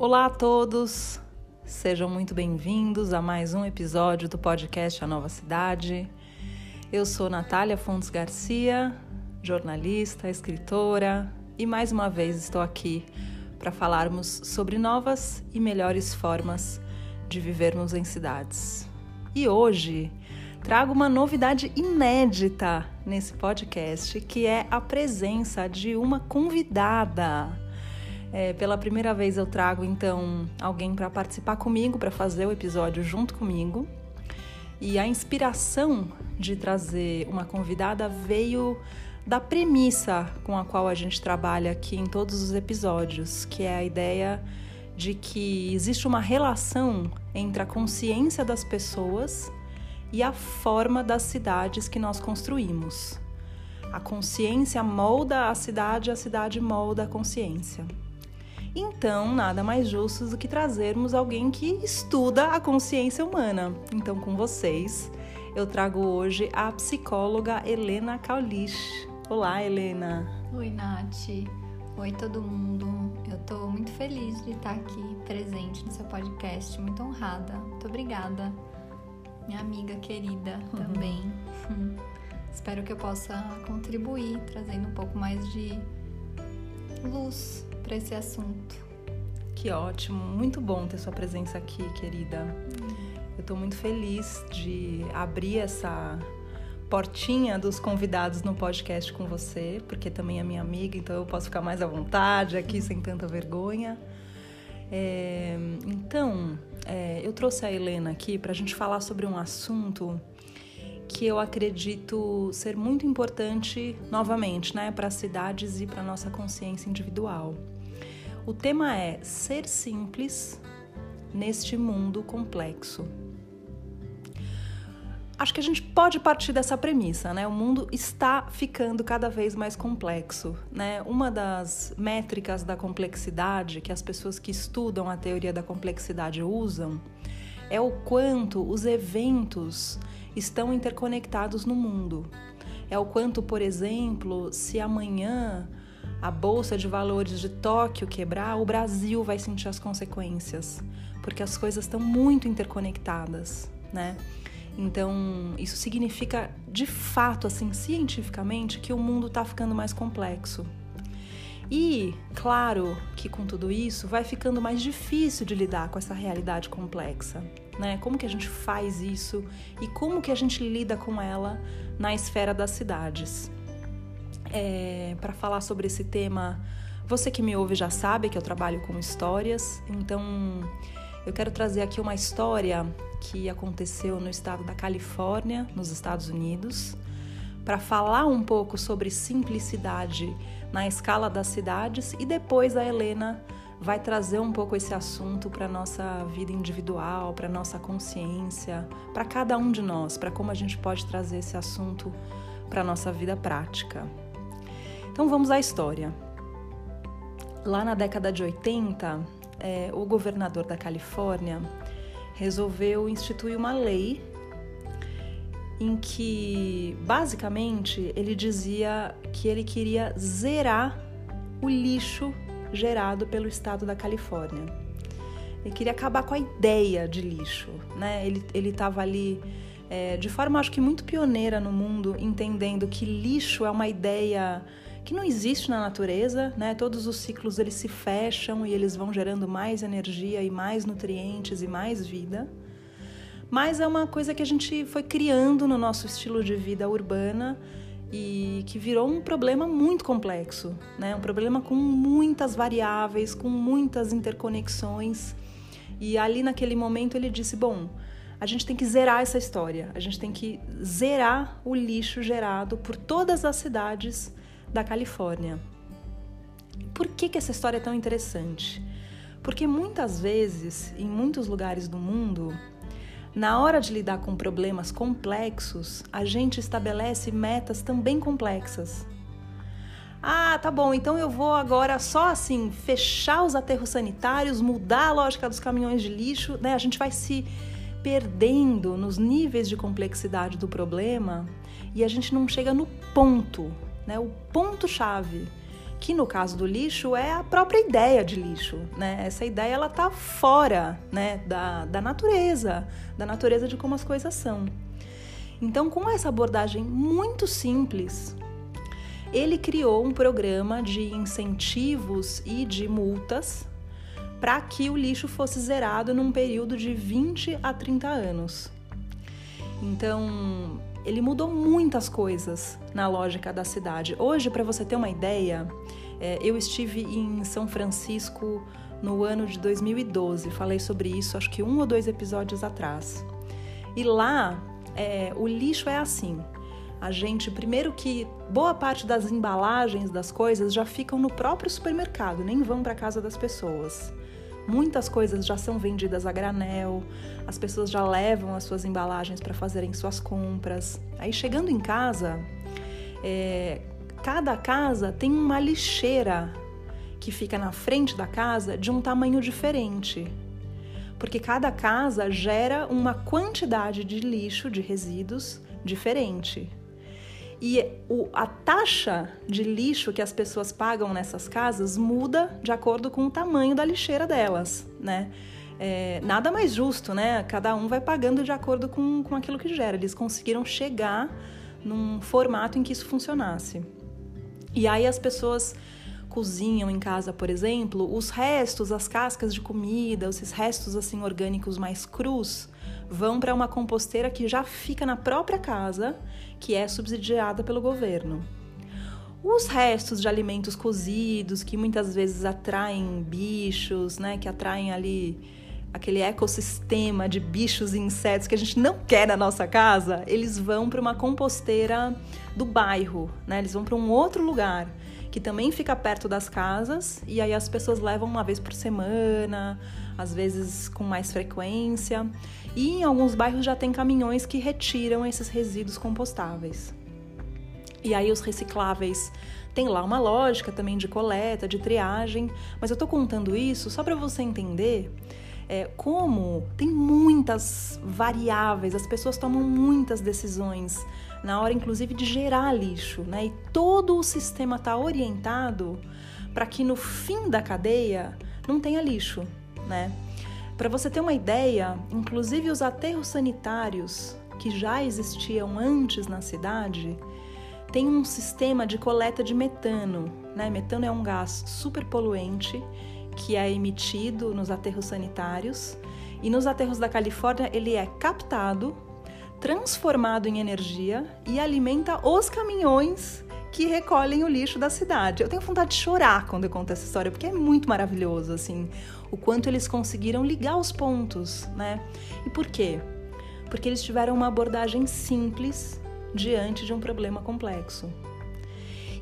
Olá a todos, sejam muito bem-vindos a mais um episódio do podcast A Nova Cidade. Eu sou Natália Fontes Garcia, jornalista, escritora, e mais uma vez estou aqui para falarmos sobre novas e melhores formas de vivermos em cidades. E hoje trago uma novidade inédita nesse podcast, que é a presença de uma convidada. É, pela primeira vez eu trago então alguém para participar comigo, para fazer o episódio junto comigo. E a inspiração de trazer uma convidada veio da premissa com a qual a gente trabalha aqui em todos os episódios, que é a ideia de que existe uma relação entre a consciência das pessoas e a forma das cidades que nós construímos. A consciência molda a cidade, a cidade molda a consciência. Então, nada mais justo do que trazermos alguém que estuda a consciência humana. Então, com vocês, eu trago hoje a psicóloga Helena Kaulich. Olá, Helena. Oi, Nath. Oi, todo mundo. Eu tô muito feliz de estar aqui presente no seu podcast, muito honrada. Muito obrigada, minha amiga querida uhum. também. Espero que eu possa contribuir, trazendo um pouco mais de luz para esse assunto. Que ótimo, muito bom ter sua presença aqui, querida. Hum. Eu estou muito feliz de abrir essa portinha dos convidados no podcast com você, porque também é minha amiga, então eu posso ficar mais à vontade aqui sem tanta vergonha. É, então, é, eu trouxe a Helena aqui para a gente falar sobre um assunto que eu acredito ser muito importante novamente, né, para as cidades e para nossa consciência individual. O tema é ser simples neste mundo complexo. Acho que a gente pode partir dessa premissa, né? O mundo está ficando cada vez mais complexo, né? Uma das métricas da complexidade que as pessoas que estudam a teoria da complexidade usam é o quanto os eventos estão interconectados no mundo. É o quanto, por exemplo, se amanhã a bolsa de valores de Tóquio quebrar, o Brasil vai sentir as consequências, porque as coisas estão muito interconectadas, né? Então, isso significa de fato, assim, cientificamente, que o mundo está ficando mais complexo. E, claro, que com tudo isso vai ficando mais difícil de lidar com essa realidade complexa, né? Como que a gente faz isso e como que a gente lida com ela na esfera das cidades? É, Para falar sobre esse tema, você que me ouve já sabe que eu trabalho com histórias, então eu quero trazer aqui uma história que aconteceu no estado da Califórnia, nos Estados Unidos, para falar um pouco sobre simplicidade na escala das cidades e depois a Helena vai trazer um pouco esse assunto para nossa vida individual, para nossa consciência, para cada um de nós, para como a gente pode trazer esse assunto para nossa vida prática. Então vamos à história. Lá na década de 80, é, o governador da Califórnia resolveu instituir uma lei em que, basicamente, ele dizia que ele queria zerar o lixo gerado pelo estado da Califórnia. Ele queria acabar com a ideia de lixo, né? Ele estava ali é, de forma, acho que muito pioneira no mundo, entendendo que lixo é uma ideia que não existe na natureza, né? Todos os ciclos eles se fecham e eles vão gerando mais energia e mais nutrientes e mais vida. Mas é uma coisa que a gente foi criando no nosso estilo de vida urbana e que virou um problema muito complexo, né? Um problema com muitas variáveis, com muitas interconexões. E ali naquele momento ele disse: "Bom, a gente tem que zerar essa história. A gente tem que zerar o lixo gerado por todas as cidades da Califórnia. Por que, que essa história é tão interessante? Porque muitas vezes, em muitos lugares do mundo, na hora de lidar com problemas complexos, a gente estabelece metas também complexas. Ah, tá bom, então eu vou agora só assim fechar os aterros sanitários, mudar a lógica dos caminhões de lixo, né? A gente vai se perdendo nos níveis de complexidade do problema e a gente não chega no ponto né, o ponto-chave, que no caso do lixo é a própria ideia de lixo, né? Essa ideia ela tá fora, né, da, da natureza, da natureza de como as coisas são. Então, com essa abordagem muito simples, ele criou um programa de incentivos e de multas para que o lixo fosse zerado num período de 20 a 30 anos. Então, ele mudou muitas coisas na lógica da cidade. Hoje, para você ter uma ideia, é, eu estive em São Francisco no ano de 2012. Falei sobre isso, acho que um ou dois episódios atrás. E lá, é, o lixo é assim. A gente, primeiro que boa parte das embalagens das coisas já ficam no próprio supermercado, nem vão para casa das pessoas. Muitas coisas já são vendidas a granel, as pessoas já levam as suas embalagens para fazerem suas compras. Aí chegando em casa, é, cada casa tem uma lixeira que fica na frente da casa de um tamanho diferente. Porque cada casa gera uma quantidade de lixo, de resíduos diferente. E o, a taxa de lixo que as pessoas pagam nessas casas muda de acordo com o tamanho da lixeira delas, né? É, nada mais justo, né? Cada um vai pagando de acordo com, com aquilo que gera. Eles conseguiram chegar num formato em que isso funcionasse. E aí as pessoas cozinham em casa, por exemplo, os restos, as cascas de comida, esses restos assim orgânicos mais crus, vão para uma composteira que já fica na própria casa, que é subsidiada pelo governo. Os restos de alimentos cozidos, que muitas vezes atraem bichos, né, que atraem ali aquele ecossistema de bichos e insetos que a gente não quer na nossa casa, eles vão para uma composteira do bairro, né? Eles vão para um outro lugar que também fica perto das casas e aí as pessoas levam uma vez por semana, às vezes com mais frequência. E em alguns bairros já tem caminhões que retiram esses resíduos compostáveis. E aí os recicláveis tem lá uma lógica também de coleta, de triagem, mas eu tô contando isso só para você entender é, como tem muitas variáveis, as pessoas tomam muitas decisões na hora, inclusive, de gerar lixo, né? E todo o sistema está orientado para que no fim da cadeia não tenha lixo, né? Para você ter uma ideia, inclusive os aterros sanitários que já existiam antes na cidade tem um sistema de coleta de metano, né? Metano é um gás super poluente que é emitido nos aterros sanitários e nos aterros da Califórnia ele é captado, transformado em energia e alimenta os caminhões que recolhem o lixo da cidade. Eu tenho vontade de chorar quando eu conto essa história, porque é muito maravilhoso, assim, o quanto eles conseguiram ligar os pontos, né? E por quê? Porque eles tiveram uma abordagem simples diante de um problema complexo.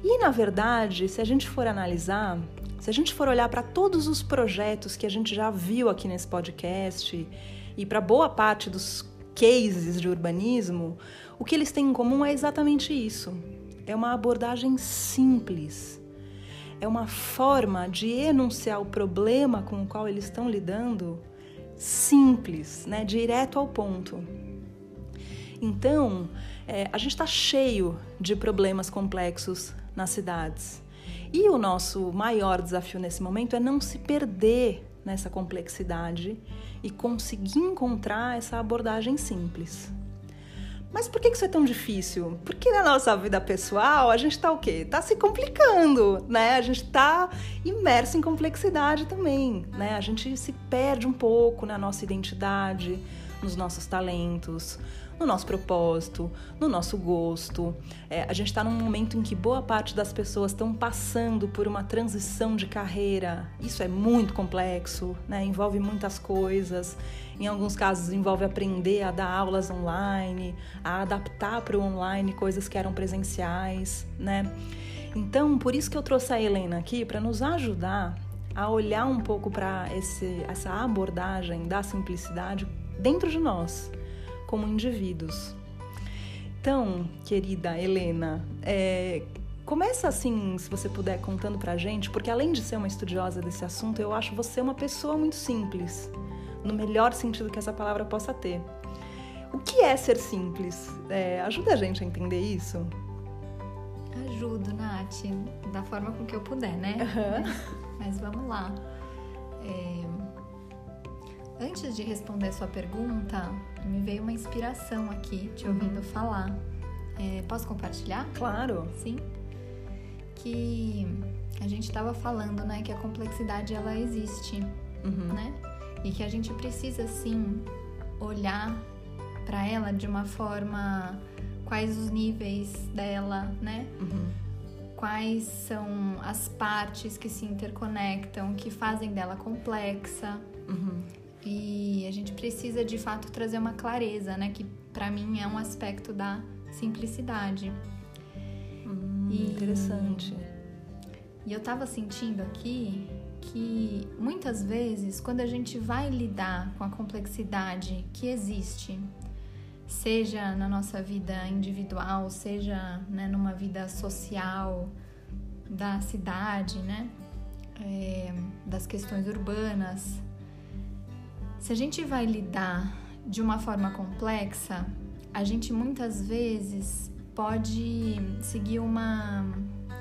E na verdade, se a gente for analisar, se a gente for olhar para todos os projetos que a gente já viu aqui nesse podcast e para boa parte dos cases de urbanismo, o que eles têm em comum é exatamente isso. É uma abordagem simples. É uma forma de enunciar o problema com o qual eles estão lidando simples, né? direto ao ponto. Então, é, a gente está cheio de problemas complexos nas cidades. E o nosso maior desafio nesse momento é não se perder nessa complexidade e conseguir encontrar essa abordagem simples. Mas por que isso é tão difícil? Porque na nossa vida pessoal a gente está o quê? Está se complicando, né? A gente está imerso em complexidade também, né? A gente se perde um pouco na nossa identidade, nos nossos talentos, no nosso propósito, no nosso gosto. É, a gente está num momento em que boa parte das pessoas estão passando por uma transição de carreira. Isso é muito complexo, né? envolve muitas coisas. Em alguns casos, envolve aprender a dar aulas online, a adaptar para o online coisas que eram presenciais, né? Então, por isso que eu trouxe a Helena aqui para nos ajudar a olhar um pouco para essa abordagem da simplicidade dentro de nós como indivíduos. Então, querida Helena, é, começa assim, se você puder, contando pra gente, porque além de ser uma estudiosa desse assunto, eu acho você uma pessoa muito simples, no melhor sentido que essa palavra possa ter. O que é ser simples? É, ajuda a gente a entender isso? Ajudo, Nath, da forma com que eu puder, né? Uhum. Mas vamos lá. É... Antes de responder a sua pergunta, me veio uma inspiração aqui, te ouvindo uhum. falar. É, posso compartilhar? Claro. Sim. Que a gente estava falando, né, que a complexidade ela existe, uhum. né? E que a gente precisa sim olhar para ela de uma forma quais os níveis dela, né? Uhum. Quais são as partes que se interconectam, que fazem dela complexa. Uhum. E a gente precisa de fato trazer uma clareza, né? Que para mim é um aspecto da simplicidade. Hum, e, interessante. E eu tava sentindo aqui que muitas vezes, quando a gente vai lidar com a complexidade que existe, seja na nossa vida individual, seja né, numa vida social da cidade, né, é, das questões urbanas, se a gente vai lidar de uma forma complexa, a gente muitas vezes pode seguir uma,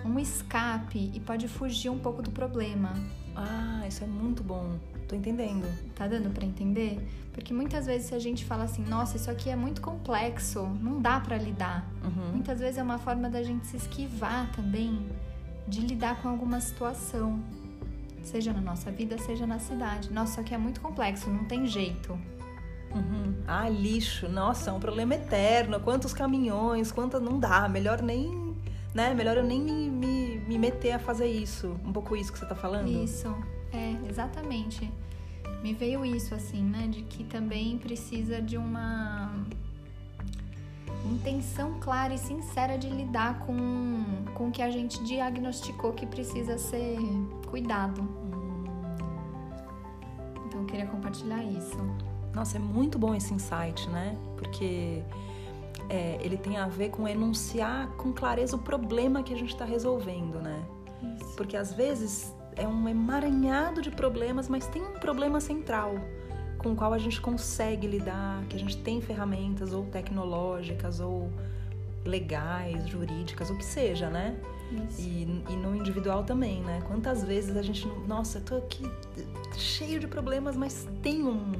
um escape e pode fugir um pouco do problema. Ah, isso é muito bom. Tô entendendo. Tá dando para entender? Porque muitas vezes se a gente fala assim, nossa, isso aqui é muito complexo, não dá para lidar. Uhum. Muitas vezes é uma forma da gente se esquivar também de lidar com alguma situação, seja na nossa vida, seja na cidade. Nossa, isso aqui é muito complexo, não tem jeito. Uhum. Ah, lixo, nossa, é um problema eterno. Quantos caminhões, quantas. Não dá, melhor nem. Né? Melhor eu nem me, me, me meter a fazer isso. Um pouco isso que você tá falando? Isso, é, exatamente me veio isso assim, né, de que também precisa de uma intenção clara e sincera de lidar com, com o que a gente diagnosticou que precisa ser cuidado. Então eu queria compartilhar isso. Nossa, é muito bom esse insight, né? Porque é, ele tem a ver com enunciar com clareza o problema que a gente está resolvendo, né? Isso. Porque às vezes é um emaranhado de problemas, mas tem um problema central com o qual a gente consegue lidar, que a gente tem ferramentas ou tecnológicas ou legais, jurídicas, o que seja, né? E, e, no individual também, né? Quantas vezes a gente, nossa, tô aqui cheio de problemas, mas tem um,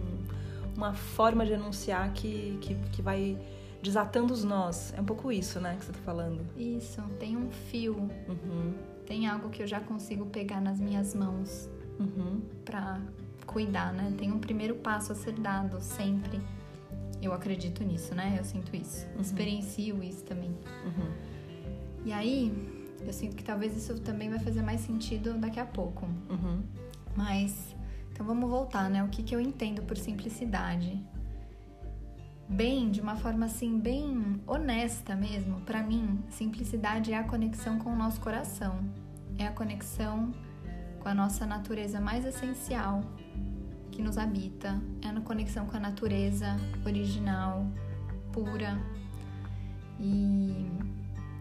uma forma de enunciar que, que, que vai desatando os nós. É um pouco isso, né, que você tá falando. Isso, tem um fio. Uhum tem algo que eu já consigo pegar nas minhas mãos uhum. para cuidar, né? Tem um primeiro passo a ser dado sempre. Eu acredito nisso, né? Eu sinto isso. Uhum. Experiencio isso também. Uhum. E aí, eu sinto que talvez isso também vai fazer mais sentido daqui a pouco. Uhum. Mas, então vamos voltar, né? O que, que eu entendo por simplicidade? Bem, de uma forma assim, bem honesta mesmo, para mim, simplicidade é a conexão com o nosso coração, é a conexão com a nossa natureza mais essencial que nos habita, é a conexão com a natureza original, pura. E,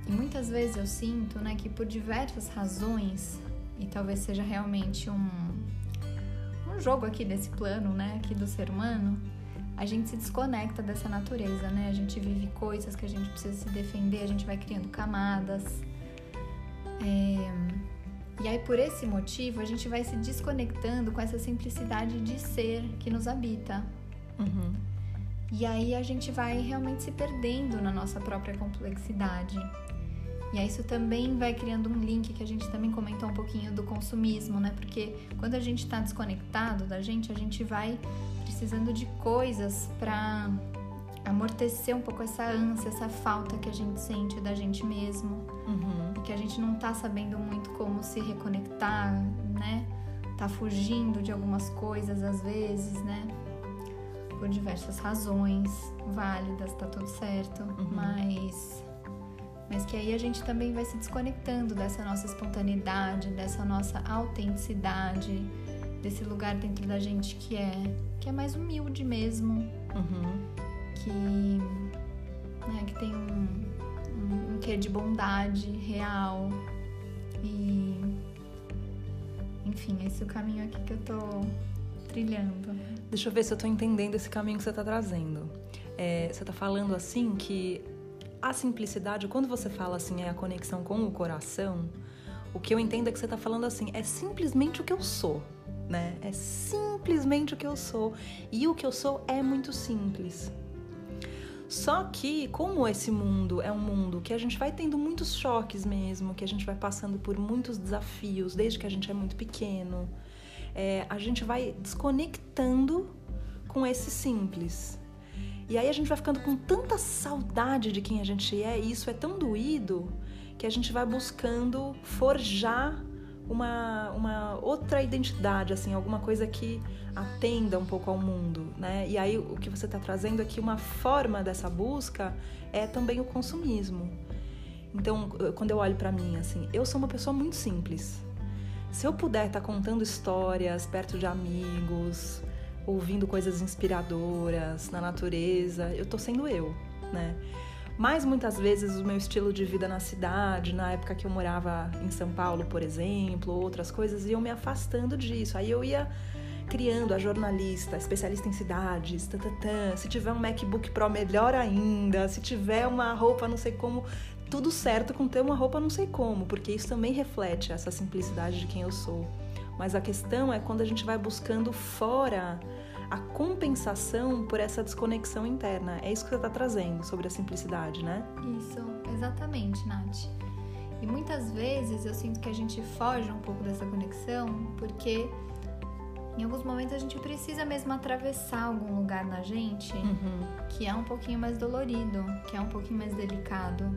e muitas vezes eu sinto né, que por diversas razões, e talvez seja realmente um, um jogo aqui desse plano, né, aqui do ser humano, a gente se desconecta dessa natureza, né? A gente vive coisas que a gente precisa se defender, a gente vai criando camadas. É... E aí, por esse motivo, a gente vai se desconectando com essa simplicidade de ser que nos habita. Uhum. E aí a gente vai realmente se perdendo na nossa própria complexidade. E aí isso também vai criando um link que a gente também comentou um pouquinho do consumismo, né? Porque quando a gente está desconectado da gente, a gente vai precisando de coisas para amortecer um pouco essa ânsia, essa falta que a gente sente da gente mesmo. Uhum. Que a gente não tá sabendo muito como se reconectar, né? Tá fugindo de algumas coisas às vezes, né? Por diversas razões válidas, tá tudo certo. Uhum. Mas. Mas que aí a gente também vai se desconectando dessa nossa espontaneidade, dessa nossa autenticidade desse lugar dentro da gente que é que é mais humilde mesmo, uhum. que né, que tem um, um quê de bondade real e enfim, esse é o caminho aqui que eu tô trilhando. Deixa eu ver se eu tô entendendo esse caminho que você tá trazendo. É, você tá falando assim que a simplicidade, quando você fala assim, é a conexão com o coração, o que eu entendo é que você está falando assim, é simplesmente o que eu sou, né? É simplesmente o que eu sou. E o que eu sou é muito simples. Só que, como esse mundo é um mundo que a gente vai tendo muitos choques mesmo, que a gente vai passando por muitos desafios desde que a gente é muito pequeno, é, a gente vai desconectando com esse simples. E aí a gente vai ficando com tanta saudade de quem a gente é, e isso é tão doído que a gente vai buscando forjar uma, uma outra identidade, assim, alguma coisa que atenda um pouco ao mundo, né? E aí o que você está trazendo aqui, uma forma dessa busca é também o consumismo. Então, quando eu olho para mim, assim, eu sou uma pessoa muito simples. Se eu puder estar tá contando histórias perto de amigos, ouvindo coisas inspiradoras na natureza, eu tô sendo eu, né? Mas muitas vezes o meu estilo de vida na cidade, na época que eu morava em São Paulo, por exemplo, outras coisas, iam me afastando disso. Aí eu ia criando a jornalista, especialista em cidades, tatatã. se tiver um MacBook Pro, melhor ainda. Se tiver uma roupa não sei como, tudo certo com ter uma roupa não sei como, porque isso também reflete essa simplicidade de quem eu sou. Mas a questão é quando a gente vai buscando fora a compensação por essa desconexão interna. É isso que você está trazendo sobre a simplicidade, né? Isso, exatamente, Nath. E muitas vezes eu sinto que a gente foge um pouco dessa conexão porque em alguns momentos a gente precisa mesmo atravessar algum lugar na gente uhum. que é um pouquinho mais dolorido, que é um pouquinho mais delicado.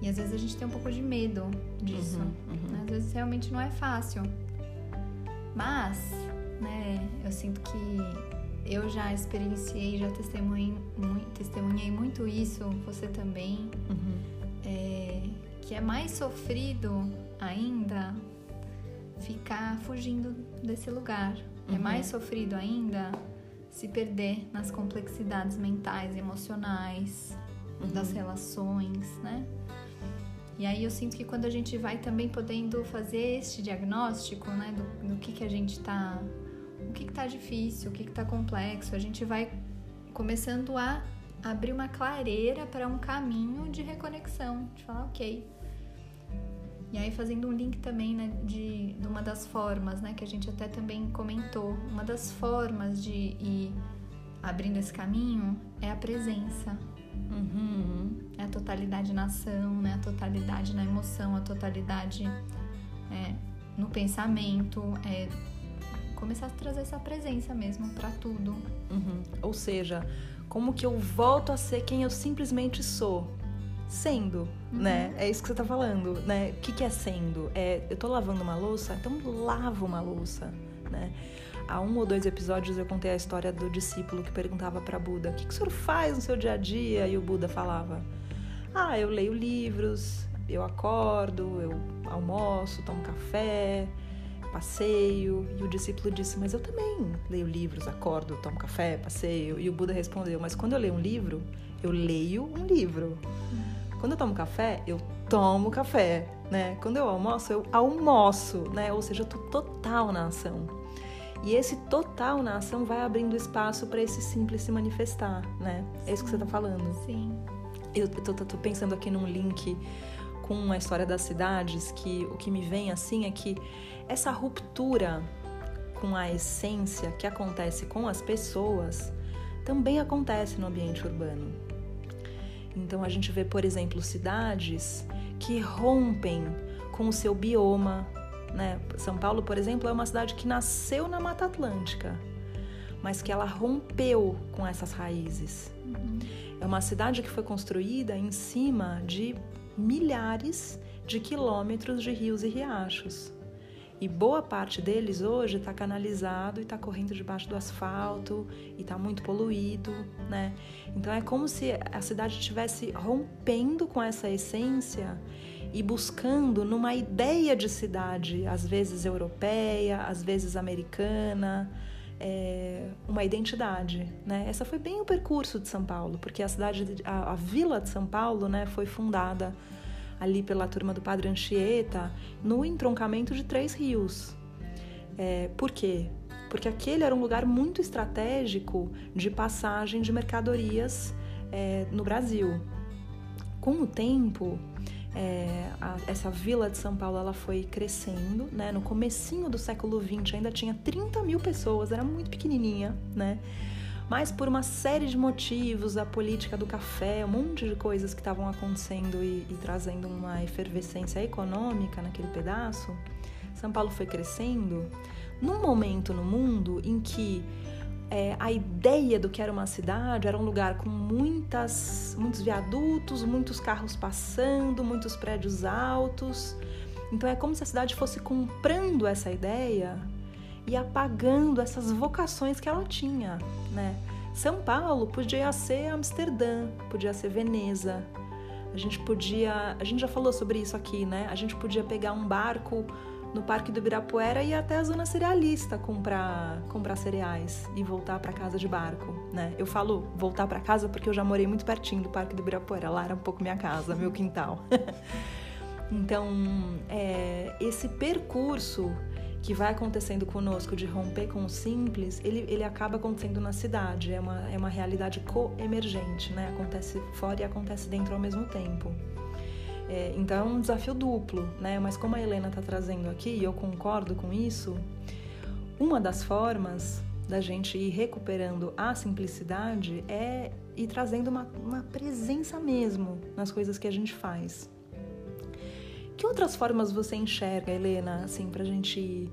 E às vezes a gente tem um pouco de medo disso. Uhum, uhum. Às vezes realmente não é fácil. Mas, né, eu sinto que eu já experienciei, já testemunhei muito, testemunhei muito isso, você também, uhum. é, que é mais sofrido ainda ficar fugindo desse lugar. É uhum. É mais sofrido ainda se perder nas complexidades mentais, emocionais, uhum. das relações, né? E aí eu sinto que quando a gente vai também podendo fazer este diagnóstico, né, do, do que que a gente tá, o que que tá difícil, o que que tá complexo, a gente vai começando a abrir uma clareira para um caminho de reconexão, de falar, ok. E aí fazendo um link também né, de, de uma das formas, né, que a gente até também comentou, uma das formas de ir abrindo esse caminho é a presença, Uhum. É a totalidade na ação, né? A totalidade na emoção, a totalidade é, no pensamento, é começar a trazer essa presença mesmo para tudo. Uhum. Ou seja, como que eu volto a ser quem eu simplesmente sou? Sendo, uhum. né? É isso que você tá falando, né? O que, que é sendo? É, eu tô lavando uma louça, então lavo uma louça, né? há um ou dois episódios eu contei a história do discípulo que perguntava para Buda: "O que, que o senhor faz no seu dia a dia?" E o Buda falava: "Ah, eu leio livros, eu acordo, eu almoço, tomo café, passeio". E o discípulo disse: "Mas eu também leio livros, acordo, tomo café, passeio". E o Buda respondeu: "Mas quando eu leio um livro, eu leio um livro. Quando eu tomo café, eu tomo café, né? Quando eu almoço, eu almoço, né? Ou seja, eu tô total na ação". E esse total na ação vai abrindo espaço para esse simples se manifestar, né? Sim. É isso que você está falando. Sim. Eu tô, tô, tô, pensando aqui num link com a história das cidades, que o que me vem assim é que essa ruptura com a essência que acontece com as pessoas também acontece no ambiente urbano. Então a gente vê, por exemplo, cidades que rompem com o seu bioma, né? São Paulo, por exemplo, é uma cidade que nasceu na Mata Atlântica, mas que ela rompeu com essas raízes. Uhum. É uma cidade que foi construída em cima de milhares de quilômetros de rios e riachos. E boa parte deles hoje está canalizado e está correndo debaixo do asfalto e está muito poluído, né? Então é como se a cidade estivesse rompendo com essa essência e buscando numa ideia de cidade, às vezes europeia, às vezes americana, é, uma identidade, né? Essa foi bem o percurso de São Paulo, porque a cidade, a, a vila de São Paulo, né, foi fundada ali pela turma do Padre Anchieta no entroncamento de três rios. É, por quê? Porque aquele era um lugar muito estratégico de passagem de mercadorias é, no Brasil. Com o tempo, é, a, essa vila de São Paulo ela foi crescendo, né? No comecinho do século XX ainda tinha 30 mil pessoas, era muito pequenininha, né? Mas por uma série de motivos, a política do café, um monte de coisas que estavam acontecendo e, e trazendo uma efervescência econômica naquele pedaço, São Paulo foi crescendo num momento no mundo em que é, a ideia do que era uma cidade era um lugar com muitas, muitos viadutos, muitos carros passando, muitos prédios altos. Então é como se a cidade fosse comprando essa ideia e apagando essas vocações que ela tinha, né? São Paulo podia ser Amsterdã, podia ser Veneza. A gente podia, a gente já falou sobre isso aqui, né? A gente podia pegar um barco no Parque do Ibirapuera e até a zona cerealista comprar, comprar cereais e voltar para casa de barco, né? Eu falo voltar para casa porque eu já morei muito pertinho do Parque do Ibirapuera, lá era um pouco minha casa, meu quintal. então, é, esse percurso que vai acontecendo conosco de romper com o simples, ele, ele acaba acontecendo na cidade, é uma, é uma realidade co-emergente, né? Acontece fora e acontece dentro ao mesmo tempo. É, então é um desafio duplo, né? Mas como a Helena está trazendo aqui, e eu concordo com isso, uma das formas da gente ir recuperando a simplicidade é ir trazendo uma, uma presença mesmo nas coisas que a gente faz. Que outras formas você enxerga, Helena, assim, para a gente ir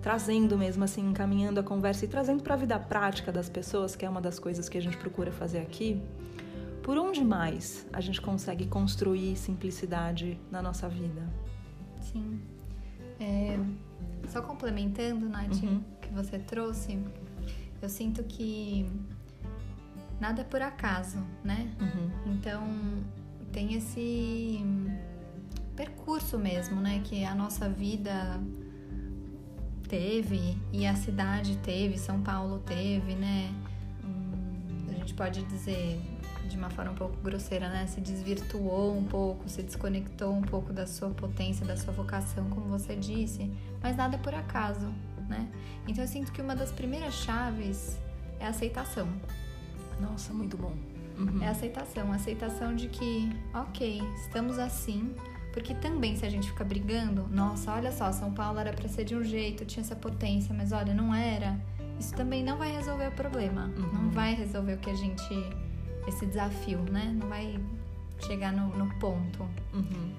trazendo mesmo, assim, encaminhando a conversa e trazendo para a vida prática das pessoas, que é uma das coisas que a gente procura fazer aqui? Por onde mais a gente consegue construir simplicidade na nossa vida? Sim. É, só complementando, Nath, uhum. que você trouxe, eu sinto que nada é por acaso, né? Uhum. Então tem esse percurso mesmo, né? Que a nossa vida teve e a cidade teve, São Paulo teve, né? Hum, a gente pode dizer de uma forma um pouco grosseira, né? Se desvirtuou um pouco, se desconectou um pouco da sua potência, da sua vocação, como você disse, mas nada é por acaso, né? Então eu sinto que uma das primeiras chaves é a aceitação. Nossa, muito bom. Uhum. É a aceitação, a aceitação de que, ok, estamos assim, porque também se a gente fica brigando, nossa, olha só, São Paulo era para ser de um jeito, tinha essa potência, mas olha, não era. Isso também não vai resolver o problema, uhum. não vai resolver o que a gente esse desafio, né? Não vai chegar no, no ponto. Uhum.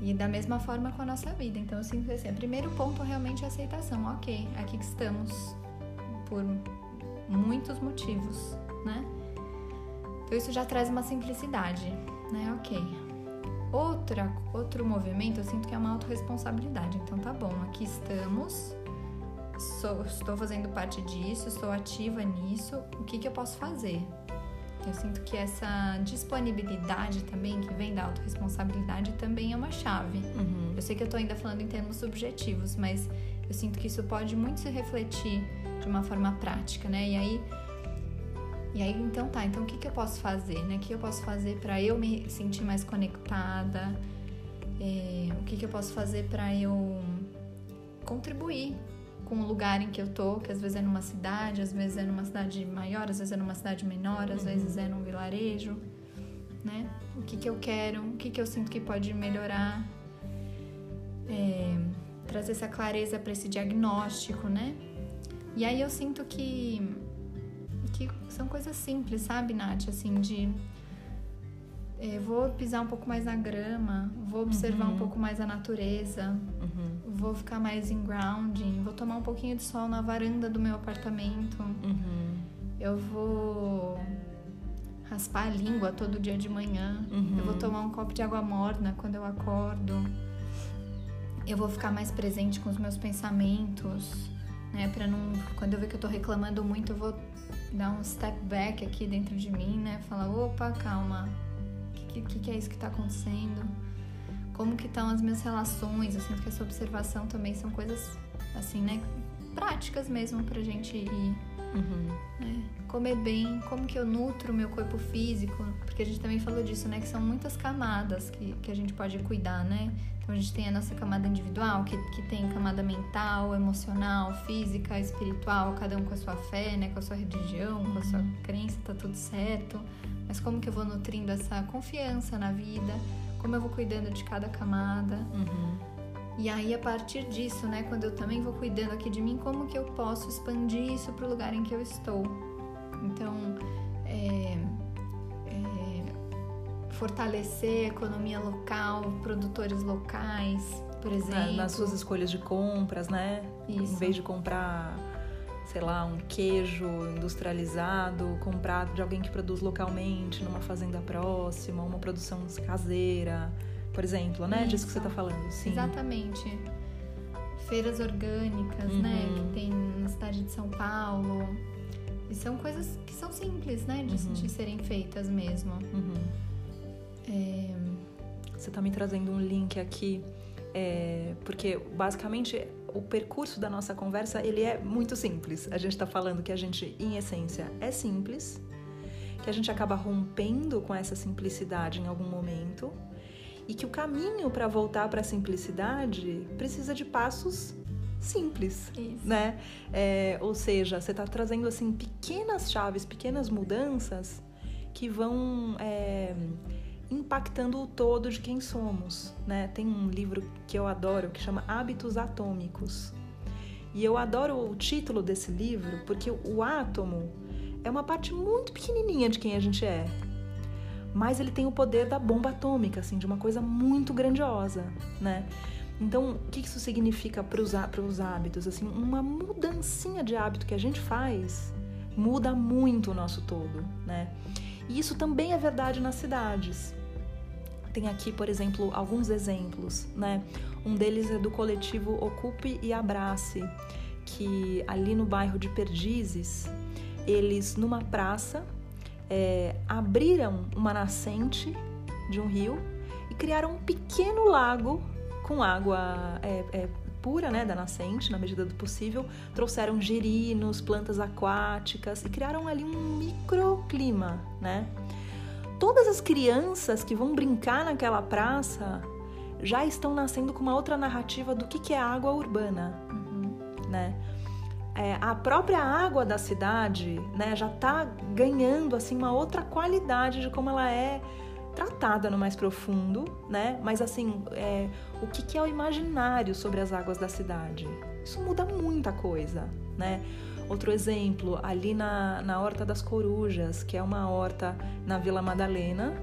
E da mesma forma com a nossa vida. Então eu sinto assim, o primeiro ponto realmente é a aceitação. Ok, aqui que estamos por muitos motivos, né? Então isso já traz uma simplicidade, né? Ok. Outra, outro movimento eu sinto que é uma autorresponsabilidade. Então tá bom, aqui estamos, sou, estou fazendo parte disso, estou ativa nisso, o que, que eu posso fazer? Eu sinto que essa disponibilidade também, que vem da autorresponsabilidade, também é uma chave. Uhum. Eu sei que eu tô ainda falando em termos subjetivos, mas eu sinto que isso pode muito se refletir de uma forma prática, né? E aí, e aí então tá, então o que, que eu posso fazer, né? O que eu posso fazer para eu me sentir mais conectada? É, o que, que eu posso fazer para eu contribuir com o lugar em que eu tô, que às vezes é numa cidade, às vezes é numa cidade maior, às vezes é numa cidade menor, às vezes é num vilarejo, né? O que que eu quero, o que que eu sinto que pode melhorar, é, trazer essa clareza para esse diagnóstico, né? E aí eu sinto que que são coisas simples, sabe, Nath? Assim, de é, vou pisar um pouco mais na grama, vou observar uhum. um pouco mais a natureza, uhum. vou ficar mais em grounding, vou tomar um pouquinho de sol na varanda do meu apartamento, uhum. eu vou raspar a língua todo dia de manhã, eu vou uhum. tomar um copo de água morna quando eu acordo, eu vou ficar mais presente com os meus pensamentos, né? Para não, quando eu ver que eu tô reclamando muito, eu vou dar um step back aqui dentro de mim, né? Falar, opa, calma, o que, que, é isso que está acontecendo, como que estão as minhas relações. Eu sinto que essa observação também são coisas assim, né? Práticas mesmo pra gente ir. Uhum. Né? Comer bem, como que eu nutro meu corpo físico, porque a gente também falou disso, né? Que são muitas camadas que, que a gente pode cuidar, né? Então a gente tem a nossa camada individual, que, que tem camada mental, emocional, física, espiritual, cada um com a sua fé, né? Com a sua religião, com a sua crença, tá tudo certo mas como que eu vou nutrindo essa confiança na vida, como eu vou cuidando de cada camada. Uhum. E aí, a partir disso, né, quando eu também vou cuidando aqui de mim, como que eu posso expandir isso para o lugar em que eu estou? Então, é, é, fortalecer a economia local, produtores locais, por exemplo. É, nas suas escolhas de compras, né? Isso. Em vez de comprar, sei lá, um queijo industrializado, comprar de alguém que produz localmente, numa fazenda próxima, uma produção caseira, por exemplo, né? Isso. Disso que você está falando, sim. Exatamente. Feiras orgânicas, né? uhum. né? Que tem na cidade de São Paulo. E são coisas que são simples, né? De, uhum. de serem feitas mesmo. Uhum. É... Você está me trazendo um link aqui é, porque basicamente o percurso da nossa conversa ele é muito simples. A gente está falando que a gente, em essência, é simples, que a gente acaba rompendo com essa simplicidade em algum momento e que o caminho para voltar para a simplicidade precisa de passos simples, Isso. né? É, ou seja, você está trazendo assim pequenas chaves, pequenas mudanças que vão é, impactando o todo de quem somos. Né? Tem um livro que eu adoro que chama Hábitos Atômicos. E eu adoro o título desse livro porque o átomo é uma parte muito pequenininha de quem a gente é. Mas ele tem o poder da bomba atômica, assim, de uma coisa muito grandiosa, né? Então, o que isso significa para os hábitos? Assim, uma mudancinha de hábito que a gente faz muda muito o nosso todo, né? E isso também é verdade nas cidades. Tem aqui, por exemplo, alguns exemplos, né? Um deles é do coletivo Ocupe e Abrace, que ali no bairro de Perdizes, eles numa praça é, abriram uma nascente de um rio e criaram um pequeno lago com água é, é, pura, né, da nascente, na medida do possível. Trouxeram girinos, plantas aquáticas e criaram ali um microclima, né? Todas as crianças que vão brincar naquela praça já estão nascendo com uma outra narrativa do que, que é água urbana, uhum. né? É, a própria água da cidade, né, já está ganhando assim uma outra qualidade de como ela é tratada no mais profundo, né? Mas assim, é, o que, que é o imaginário sobre as águas da cidade? Isso muda muita coisa, né? Outro exemplo, ali na, na Horta das Corujas, que é uma horta na Vila Madalena,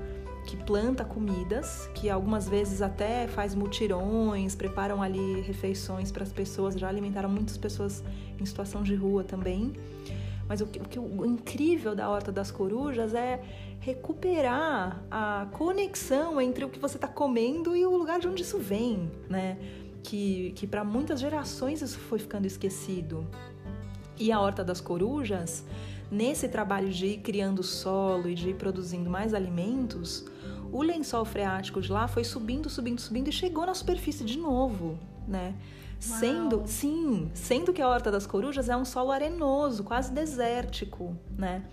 que planta comidas, que algumas vezes até faz mutirões, preparam ali refeições para as pessoas, já alimentaram muitas pessoas em situação de rua também. Mas o, que, o, que, o incrível da Horta das Corujas é recuperar a conexão entre o que você está comendo e o lugar de onde isso vem, né? Que, que para muitas gerações isso foi ficando esquecido. E a Horta das Corujas, nesse trabalho de ir criando solo e de ir produzindo mais alimentos, o lençol freático de lá foi subindo, subindo, subindo e chegou na superfície de novo, né? Uau. Sendo, sim, sendo que a Horta das Corujas é um solo arenoso, quase desértico, né?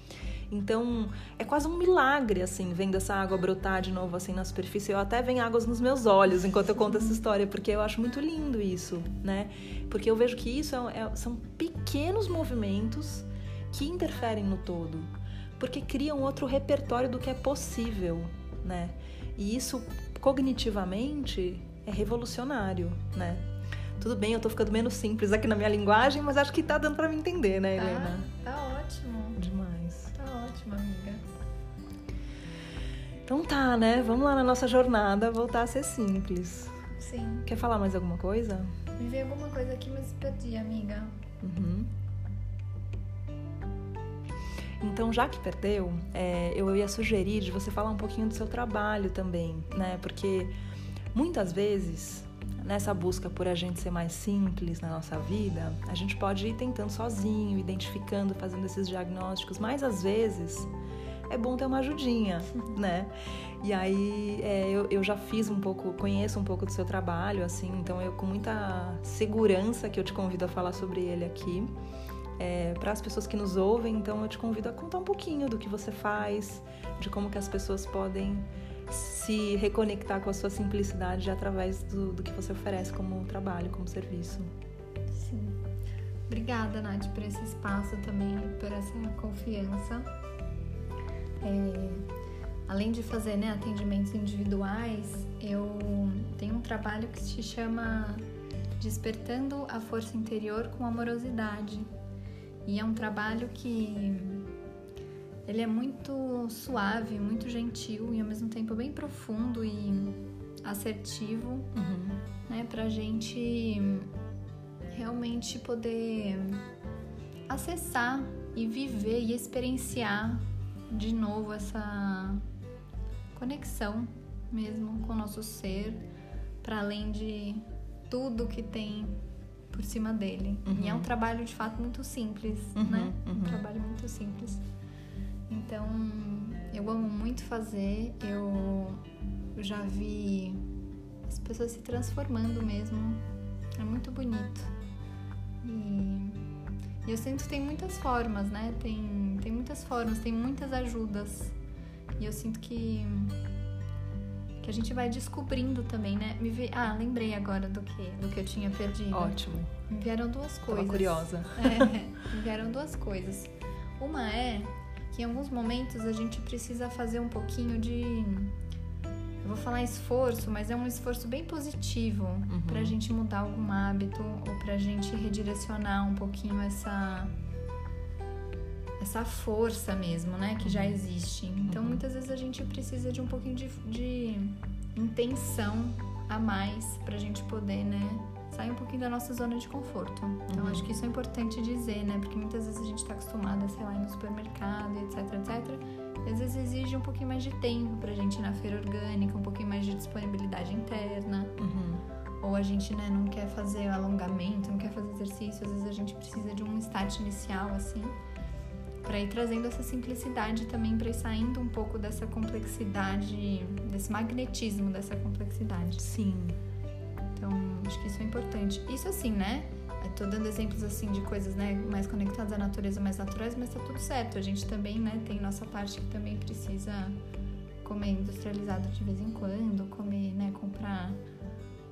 Então, é quase um milagre, assim, vendo essa água brotar de novo, assim, na superfície. Eu até venho águas nos meus olhos enquanto eu conto essa história, porque eu acho muito lindo isso, né? Porque eu vejo que isso é, é, são pequenos movimentos que interferem no todo, porque criam outro repertório do que é possível, né? E isso, cognitivamente, é revolucionário, né? Tudo bem, eu tô ficando menos simples aqui na minha linguagem, mas acho que tá dando para me entender, né, Helena? Tá, tá ótimo. Então tá, né? Vamos lá na nossa jornada voltar a ser simples. Sim. Quer falar mais alguma coisa? Me veio alguma coisa aqui, mas perdi, amiga. Uhum. Então, já que perdeu, é, eu ia sugerir de você falar um pouquinho do seu trabalho também, né? Porque muitas vezes, nessa busca por a gente ser mais simples na nossa vida, a gente pode ir tentando sozinho, identificando, fazendo esses diagnósticos, mas às vezes é bom ter uma ajudinha, né? E aí é, eu, eu já fiz um pouco, conheço um pouco do seu trabalho, assim, então eu com muita segurança que eu te convido a falar sobre ele aqui. É, para as pessoas que nos ouvem, então eu te convido a contar um pouquinho do que você faz, de como que as pessoas podem se reconectar com a sua simplicidade através do, do que você oferece como trabalho, como serviço. Sim. Obrigada, Nath, por esse espaço também, por essa confiança. É além de fazer né, atendimentos individuais, eu tenho um trabalho que se chama Despertando a Força Interior com Amorosidade. E é um trabalho que ele é muito suave, muito gentil e ao mesmo tempo bem profundo e assertivo, uhum. né, pra gente realmente poder acessar e viver e experienciar de novo essa conexão mesmo com o nosso ser, para além de tudo que tem por cima dele. Uhum. E é um trabalho de fato muito simples, uhum, né? Uhum. Um trabalho muito simples. Então, eu amo muito fazer. Eu já vi as pessoas se transformando mesmo. É muito bonito. E, e eu sinto que tem muitas formas, né? Tem, tem muitas formas, tem muitas ajudas. E eu sinto que que a gente vai descobrindo também, né? Me vi... Ah, lembrei agora do que, do que eu tinha perdido. Ótimo. Me vieram duas coisas. Tava curiosa. É, me vieram duas coisas. Uma é que em alguns momentos a gente precisa fazer um pouquinho de. Eu vou falar esforço, mas é um esforço bem positivo uhum. pra gente mudar algum hábito ou pra gente redirecionar um pouquinho essa essa força mesmo, né, que já existe. Então, uhum. muitas vezes a gente precisa de um pouquinho de, de intenção a mais pra gente poder, né, sair um pouquinho da nossa zona de conforto. Então, uhum. acho que isso é importante dizer, né, porque muitas vezes a gente tá acostumada, sei lá, ir no supermercado, etc, etc. E às vezes exige um pouquinho mais de tempo pra gente ir na feira orgânica, um pouquinho mais de disponibilidade interna. Uhum ou a gente né, não quer fazer alongamento, não quer fazer exercício, às vezes a gente precisa de um start inicial assim para ir trazendo essa simplicidade também, para ir saindo um pouco dessa complexidade, desse magnetismo dessa complexidade. Sim. Então, acho que isso é importante. Isso assim, né? Tô dando exemplos assim de coisas, né, mais conectadas à natureza, mais naturais, mas tá tudo certo. A gente também, né, tem nossa parte que também precisa comer industrializado de vez em quando, comer, né, comprar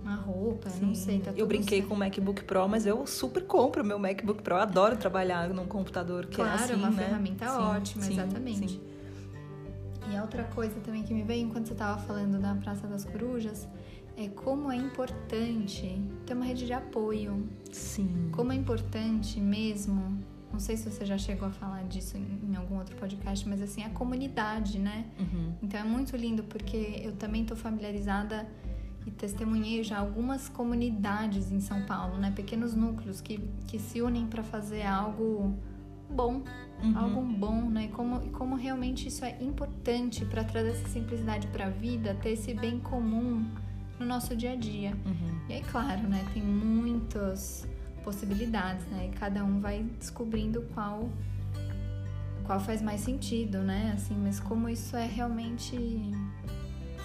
uma roupa, Sim. não sei, tá Eu brinquei certo. com o MacBook Pro, mas eu super compro o meu MacBook Pro. Eu adoro trabalhar num computador que claro, é assim, é uma né? ferramenta sim, ótima, sim, exatamente. Sim. E a outra coisa também que me veio enquanto você estava falando da Praça das Corujas é como é importante ter uma rede de apoio. Sim. Como é importante mesmo. Não sei se você já chegou a falar disso em algum outro podcast, mas assim, a comunidade, né? Uhum. Então é muito lindo porque eu também estou familiarizada e testemunhei já algumas comunidades em São Paulo, né? Pequenos núcleos que, que se unem para fazer algo bom, uhum. algo bom, né? E como, e como realmente isso é importante para trazer essa simplicidade para a vida, ter esse bem comum no nosso dia a dia. Uhum. E aí, claro, né? Tem muitas possibilidades, né? E cada um vai descobrindo qual qual faz mais sentido, né? Assim, mas como isso é realmente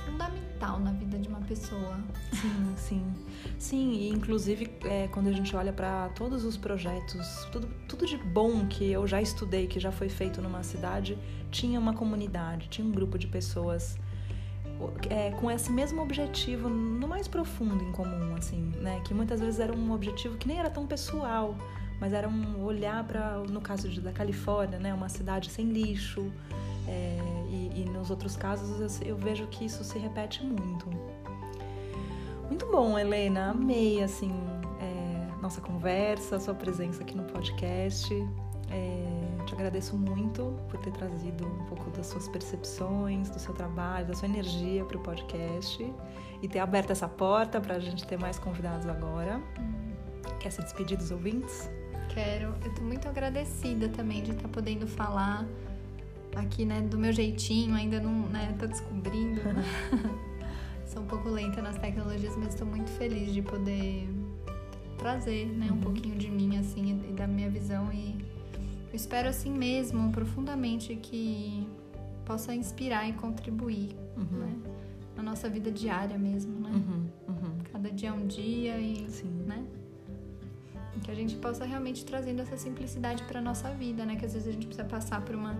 fundamental na vida de uma pessoa. Sim, sim. Sim, e inclusive é, quando a gente olha para todos os projetos, tudo, tudo de bom que eu já estudei, que já foi feito numa cidade, tinha uma comunidade, tinha um grupo de pessoas é, com esse mesmo objetivo no mais profundo em comum, assim, né? Que muitas vezes era um objetivo que nem era tão pessoal, mas era um olhar para, no caso de, da Califórnia, né? Uma cidade sem lixo, é, e, nos outros casos eu, vejo que isso se repete muito. Muito bom, Helena. Amei assim é, nossa conversa, sua presença aqui no podcast. É, te agradeço muito por ter trazido um pouco das suas percepções, do seu trabalho, da sua energia para o podcast e ter aberto essa porta para a gente ter mais convidados agora. Quer se despedir dos ouvintes? Quero. Eu estou muito agradecida também de estar podendo falar aqui, né, do meu jeitinho, ainda não, né, tô descobrindo. Sou um pouco lenta nas tecnologias, mas estou muito feliz de poder trazer, né, um uhum. pouquinho de mim, assim, e da minha visão e eu espero assim mesmo, profundamente, que possa inspirar e contribuir, uhum. né, na nossa vida diária mesmo, né. Uhum. uhum. Cada dia é um dia e, Sim. né, que a gente possa realmente trazendo essa simplicidade para nossa vida, né? Que às vezes a gente precisa passar por uma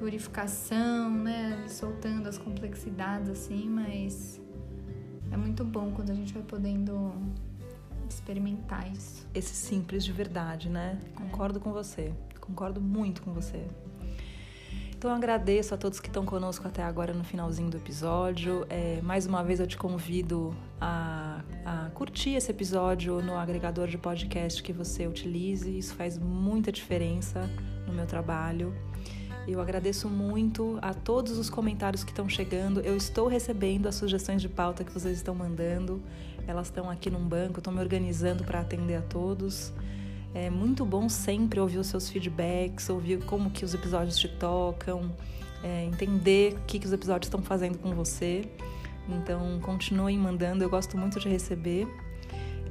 purificação, né? Soltando as complexidades assim, mas é muito bom quando a gente vai podendo experimentar isso. Esse simples de verdade, né? É. Concordo com você. Concordo muito com você. Então agradeço a todos que estão conosco até agora no finalzinho do episódio. É, mais uma vez eu te convido a, a curtir esse episódio no agregador de podcast que você utilize. Isso faz muita diferença no meu trabalho. Eu agradeço muito a todos os comentários que estão chegando. Eu estou recebendo as sugestões de pauta que vocês estão mandando. Elas estão aqui num banco, estou me organizando para atender a todos. É muito bom sempre ouvir os seus feedbacks, ouvir como que os episódios te tocam, é, entender o que, que os episódios estão fazendo com você. Então, continuem mandando, eu gosto muito de receber.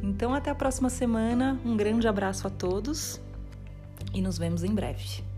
Então, até a próxima semana. Um grande abraço a todos e nos vemos em breve.